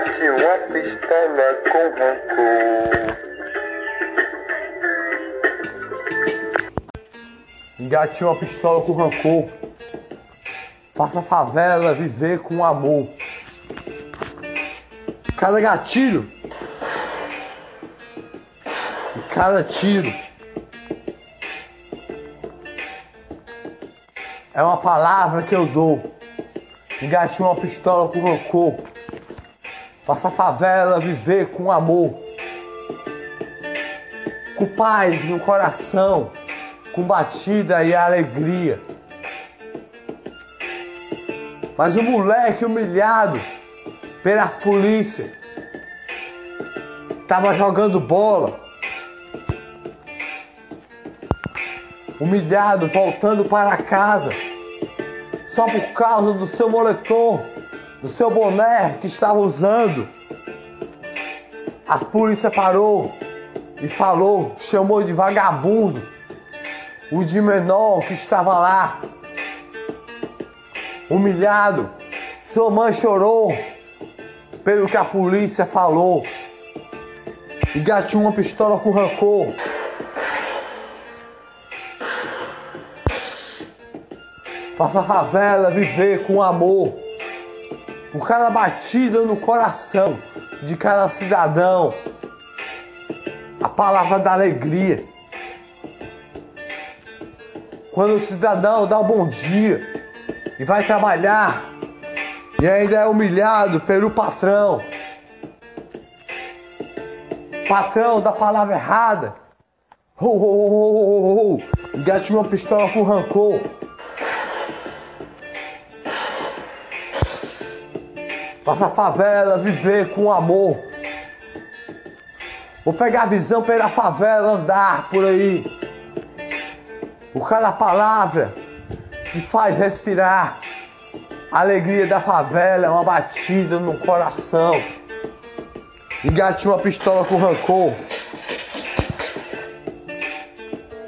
Engate uma pistola com rancor. Engate uma pistola com rancor. Faça a favela viver com amor. Cada gatilho e cada tiro é uma palavra que eu dou. Engate uma pistola com rancor. A favela viver com amor. Com paz no coração, com batida e alegria. Mas o moleque humilhado pelas polícias tava jogando bola. Humilhado, voltando para casa só por causa do seu moletom, do seu boné que estava usando. A polícia parou e falou, chamou de vagabundo o de menor que estava lá. Humilhado, sua mãe chorou pelo que a polícia falou. E gatinho uma pistola com rancor. Faça a favela viver com amor. Por cada batida no coração de cada cidadão. A palavra da alegria. Quando o cidadão dá um bom dia e vai trabalhar e ainda é humilhado pelo patrão. Patrão da palavra errada. Oh, oh, oh, oh, oh, oh. Engate uma pistola com rancor. Faça a favela viver com amor. Vou pegar a visão pela favela andar por aí. Por cada palavra que faz respirar. A alegria da favela é uma batida no coração. Engate uma pistola com rancor.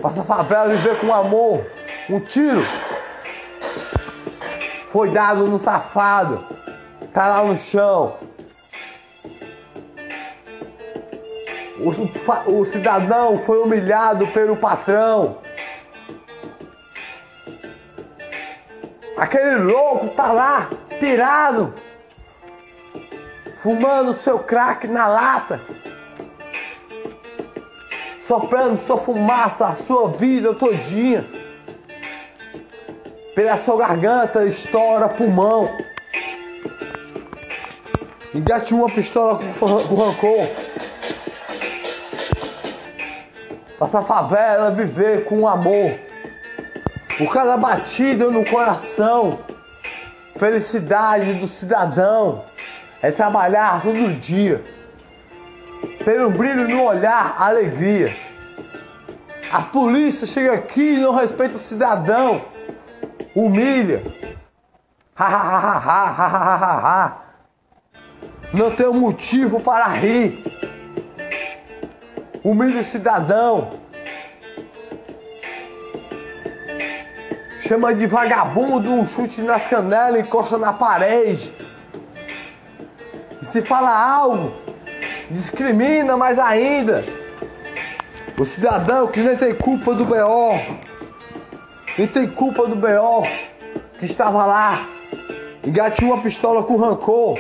Faça a favela viver com amor. Um tiro foi dado no safado tá lá no chão. O, o cidadão foi humilhado pelo patrão. Aquele louco tá lá, pirado, fumando seu crack na lata, soprando sua fumaça a sua vida todinha. Pela sua garganta estoura pulmão. Engate uma pistola com rancor. Faça a favela viver com amor. Por cada batida no coração. Felicidade do cidadão é trabalhar todo dia. Pelo brilho no olhar, alegria. As polícias chegam aqui e não respeitam o cidadão. Humilha. Ha ha ha ha ha ha ha ha. Não um motivo para rir. Humilha o cidadão. Chama de vagabundo, um chute nas canelas, encosta na parede. E se fala algo, discrimina mais ainda. O cidadão que nem tem culpa do BO, nem tem culpa do BO que estava lá, engatinhou uma pistola com rancor.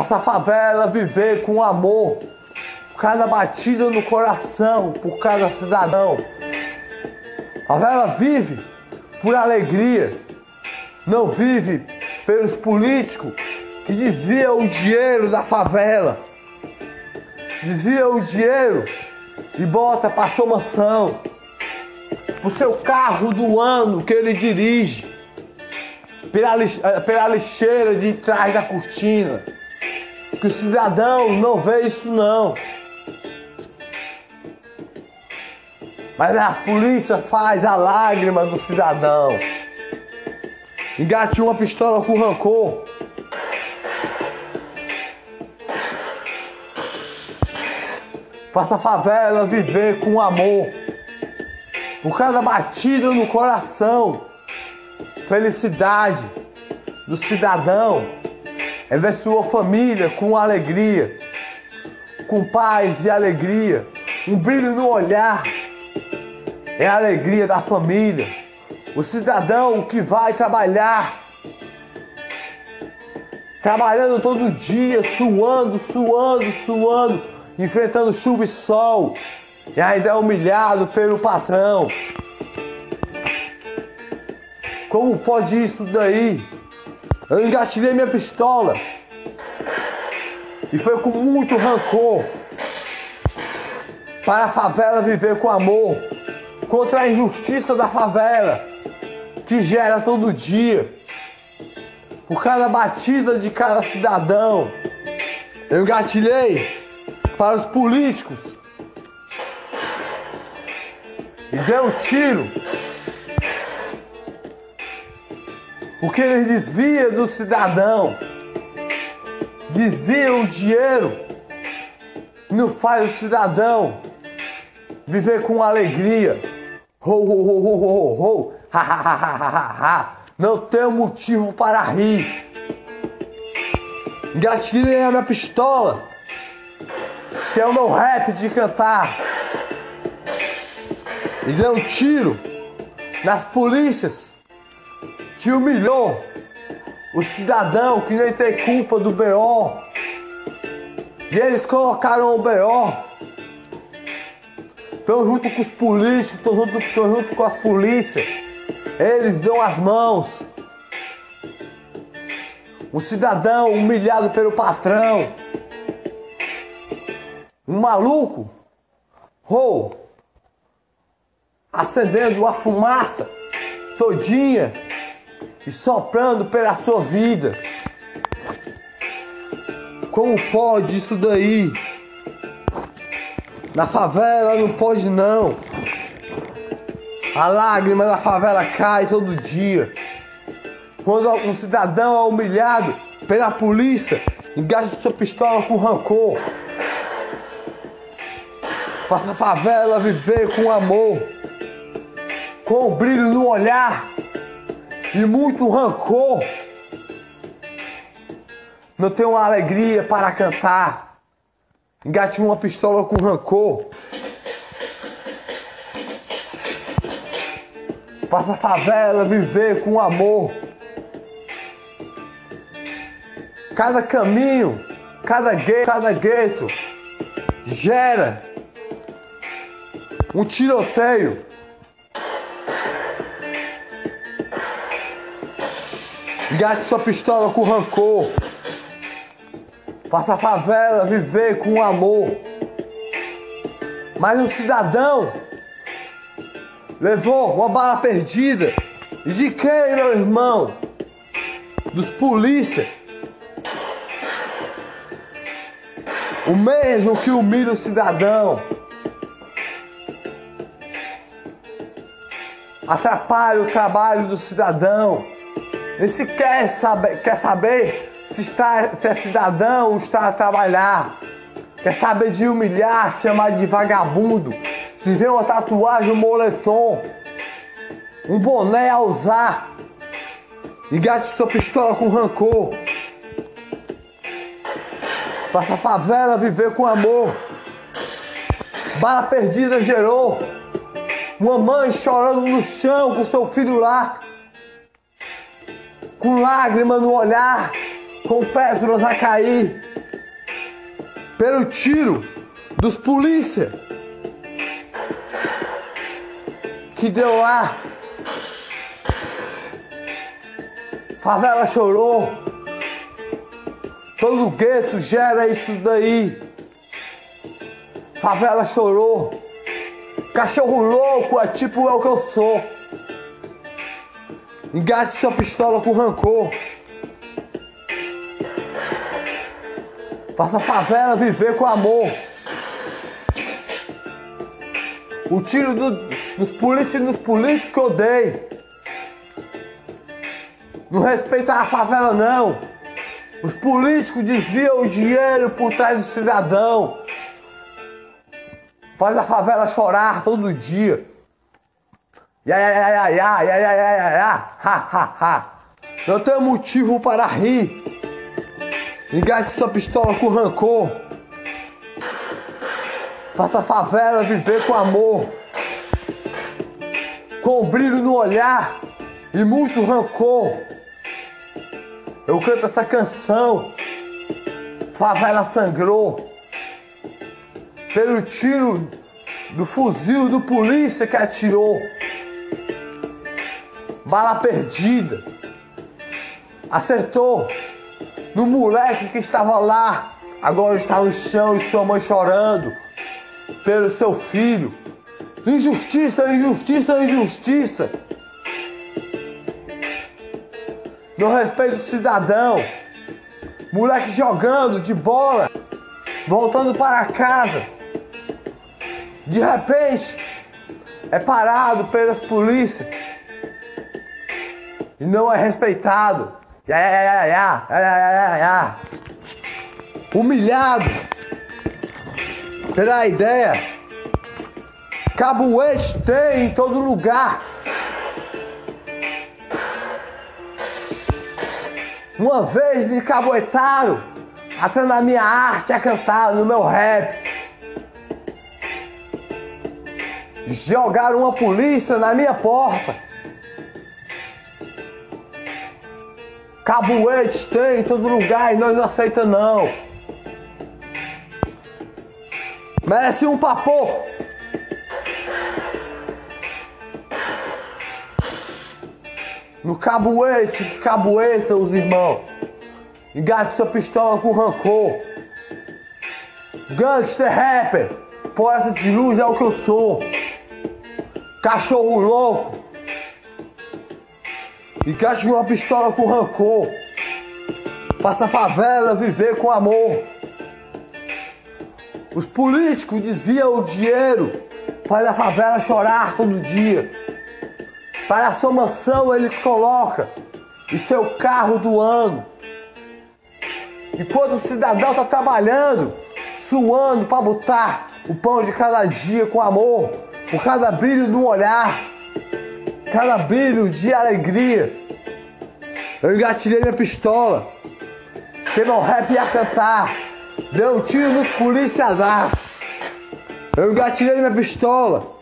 Faça a favela viver com amor. Cada batida no coração por cada cidadão. A favela vive por alegria. Não vive pelos políticos que desviam o dinheiro da favela. Desvia o dinheiro e bota para sua mansão. Pro seu carro do ano que ele dirige. Pela, pela lixeira de trás da cortina que o cidadão não vê isso não. Mas a polícia faz a lágrima do cidadão. Engate uma pistola com rancor. Faça a favela viver com amor. Por cada batida no coração. felicidade do cidadão é ver sua família com alegria, com paz e alegria, um brilho no olhar. É a alegria da família. O cidadão que vai trabalhar, trabalhando todo dia, suando, suando, suando, enfrentando chuva e sol, e ainda é humilhado pelo patrão. Como pode isso daí? Eu engatilhei minha pistola. E foi com muito rancor para a favela viver com amor contra a injustiça da favela que gera todo dia por cada batida de cada cidadão. Eu engatilhei para os políticos e dei um tiro porque eles desviam do cidadão, desviam o dinheiro, não faz o cidadão viver com alegria. Ho, ha, ha, ha, ha, ha. Não tenho motivo para rir. Engatilhei a minha pistola, que é o meu rap de cantar. E dei um tiro nas polícias que humilhou o cidadão que nem tem culpa do BO. E eles colocaram o BO. Estão junto com os políticos, estão junto, estão junto com as polícias. Eles dão as mãos. Um cidadão humilhado pelo patrão. Um maluco. Ou oh, acendendo a fumaça todinha e soprando pela sua vida. Como pode isso daí? Na favela não pode não. A lágrima da favela cai todo dia. Quando um cidadão é humilhado pela polícia, engaja sua pistola com rancor. Faça a favela viver com amor, com um brilho no olhar e muito rancor. Não tenho alegria para cantar. Engate uma pistola com rancor. Faça a favela viver com amor. Cada caminho, cada gueto, cada gueto gera um tiroteio Gaste sua pistola com rancor. Faça a favela viver com amor. Mas um cidadão levou uma bala perdida. E de quem, meu irmão? Dos polícia. O mesmo que humilha o cidadão. Atrapalha o trabalho do cidadão. Ele se quer saber, quer saber se, está, se é cidadão ou está a trabalhar. Quer saber de humilhar, chamar de vagabundo. Se vê uma tatuagem, um moletom, um boné a usar. E gaste sua pistola com rancor. Faça a favela viver com amor. Bala perdida gerou. Uma mãe chorando no chão com seu filho lá com lágrima no olhar, com pétalas a cair, pelo tiro dos polícia que deu lá. Favela chorou. Todo gueto gera isso daí. Favela chorou. Cachorro louco é tipo eu que eu sou. Engate sua pistola com rancor. Faça a favela viver com amor. O tiro do, dos políticos dos políticos que odeio. Não respeita a favela não. Os políticos desviam o dinheiro por trás do cidadão. Faz a favela chorar todo dia. Ya, ya, ya, ya, ya, ya, ya, ya, ya, ha, ha, ha. Não tenho motivo para rir. Engate sua pistola com rancor. Faça a favela viver com amor. Com brilho no olhar e muito rancor. Eu canto essa canção. Favela sangrou. Pelo tiro do fuzil do polícia que atirou. Bala perdida. Acertou no moleque que estava lá. Agora está no chão e sua mãe chorando pelo seu filho. Injustiça, injustiça, injustiça. No respeito do cidadão. Moleque jogando de bola, voltando para casa. De repente, é parado pelas polícias e não é respeitado. Ya, ya, ya, ya, ya. Humilhado pela ideia. Cabuete tem em todo lugar. Uma vez me caboetaram até na minha arte a cantar, no meu rap. Jogaram uma polícia na minha porta. Cabuete tem em todo lugar e nós não aceita não. Merece um papo. No cabuete, cabueta os irmãos. Engate sua pistola com rancor. Gangster rapper, poeta de luz é o que eu sou. Cachorro louco. Engate uma pistola com rancor. Faça a favela viver com amor. Os políticos desviam o dinheiro, faz a favela chorar todo dia. Para a sua mansão eles colocam e seu carro do ano. Enquanto o cidadão está trabalhando, suando para botar o pão de cada dia com amor, por cada brilho no olhar, cada brilho de alegria. Eu engatilhei minha pistola, que meu rap ia cantar, deu um tiro nos polícia dar. Eu engatilhei minha pistola.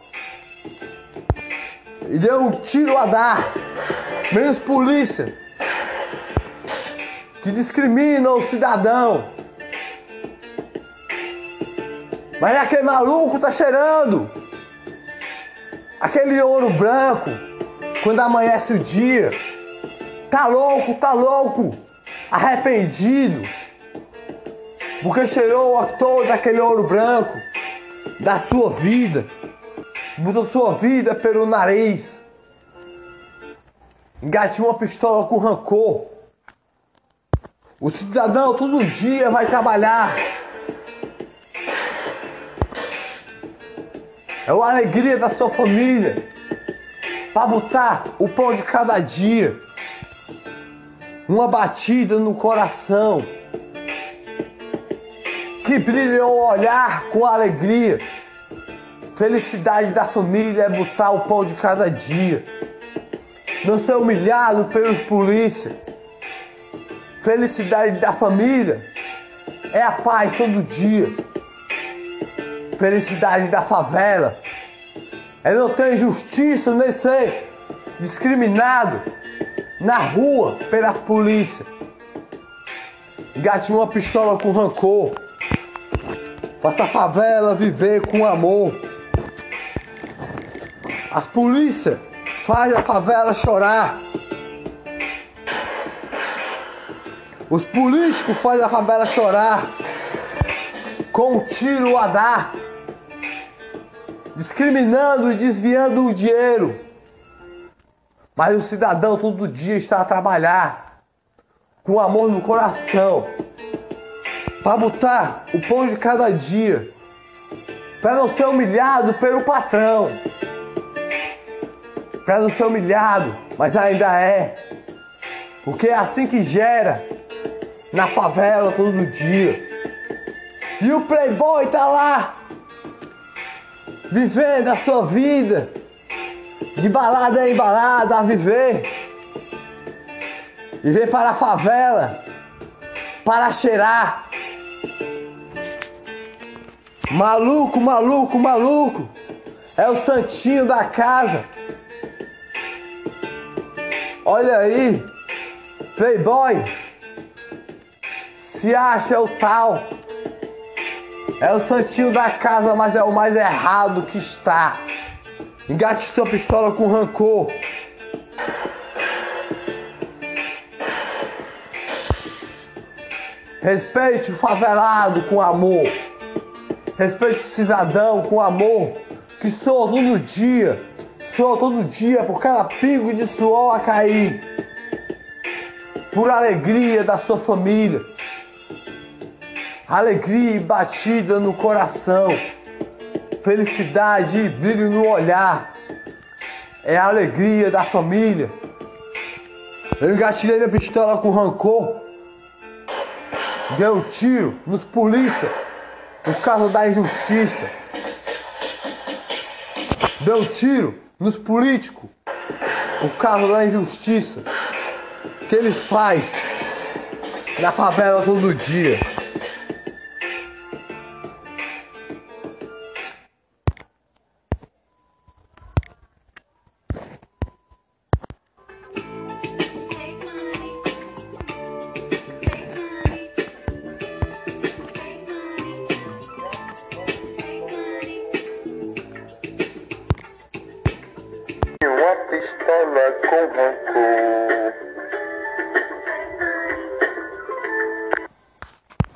E deu um tiro a dar, menos polícia. Que discrimina o cidadão. Mas aquele maluco tá cheirando. Aquele ouro branco quando amanhece o dia. Tá louco, tá louco, arrependido, porque cheirou todo aquele ouro branco da sua vida, mudou sua vida pelo nariz, engatinhou uma pistola com rancor. O cidadão todo dia vai trabalhar. É a alegria da sua família. Para botar o pão de cada dia. Uma batida no coração. Que brilha o olhar com alegria. Felicidade da família é botar o pão de cada dia. Não ser humilhado pelos polícias. Felicidade da família é a paz todo dia. Felicidade da favela é não ter injustiça, nem ser discriminado na rua pelas polícias. Gatinho uma pistola com rancor. Faça a favela viver com amor. As polícias fazem a favela chorar. Os políticos fazem a favela chorar com um tiro a dar, discriminando e desviando o dinheiro. Mas o cidadão todo dia está a trabalhar com amor no coração para botar o pão de cada dia, para não ser humilhado pelo patrão, para não ser humilhado, mas ainda é, porque é assim que gera na favela todo dia. E o playboy tá lá, vivendo a sua vida, de balada em balada a viver. E vem para a favela para cheirar. Maluco, maluco, maluco. É o santinho da casa. Olha aí, Playboy. Se acha o tal. É o santinho da casa, mas é o mais errado que está. Engate sua pistola com rancor. Respeite o favelado com amor. Respeite o cidadão com amor. Que soa todo dia. Soa todo dia por cada pingo de suor a cair. Por alegria da sua família. Alegria e batida no coração. Felicidade e brilho no olhar. É a alegria da família. Eu engatilhei minha pistola com rancor. Deu um tiro nos polícia por causa da injustiça. Deu tiro nos políticos por causa da injustiça que eles fazem na favela todo dia.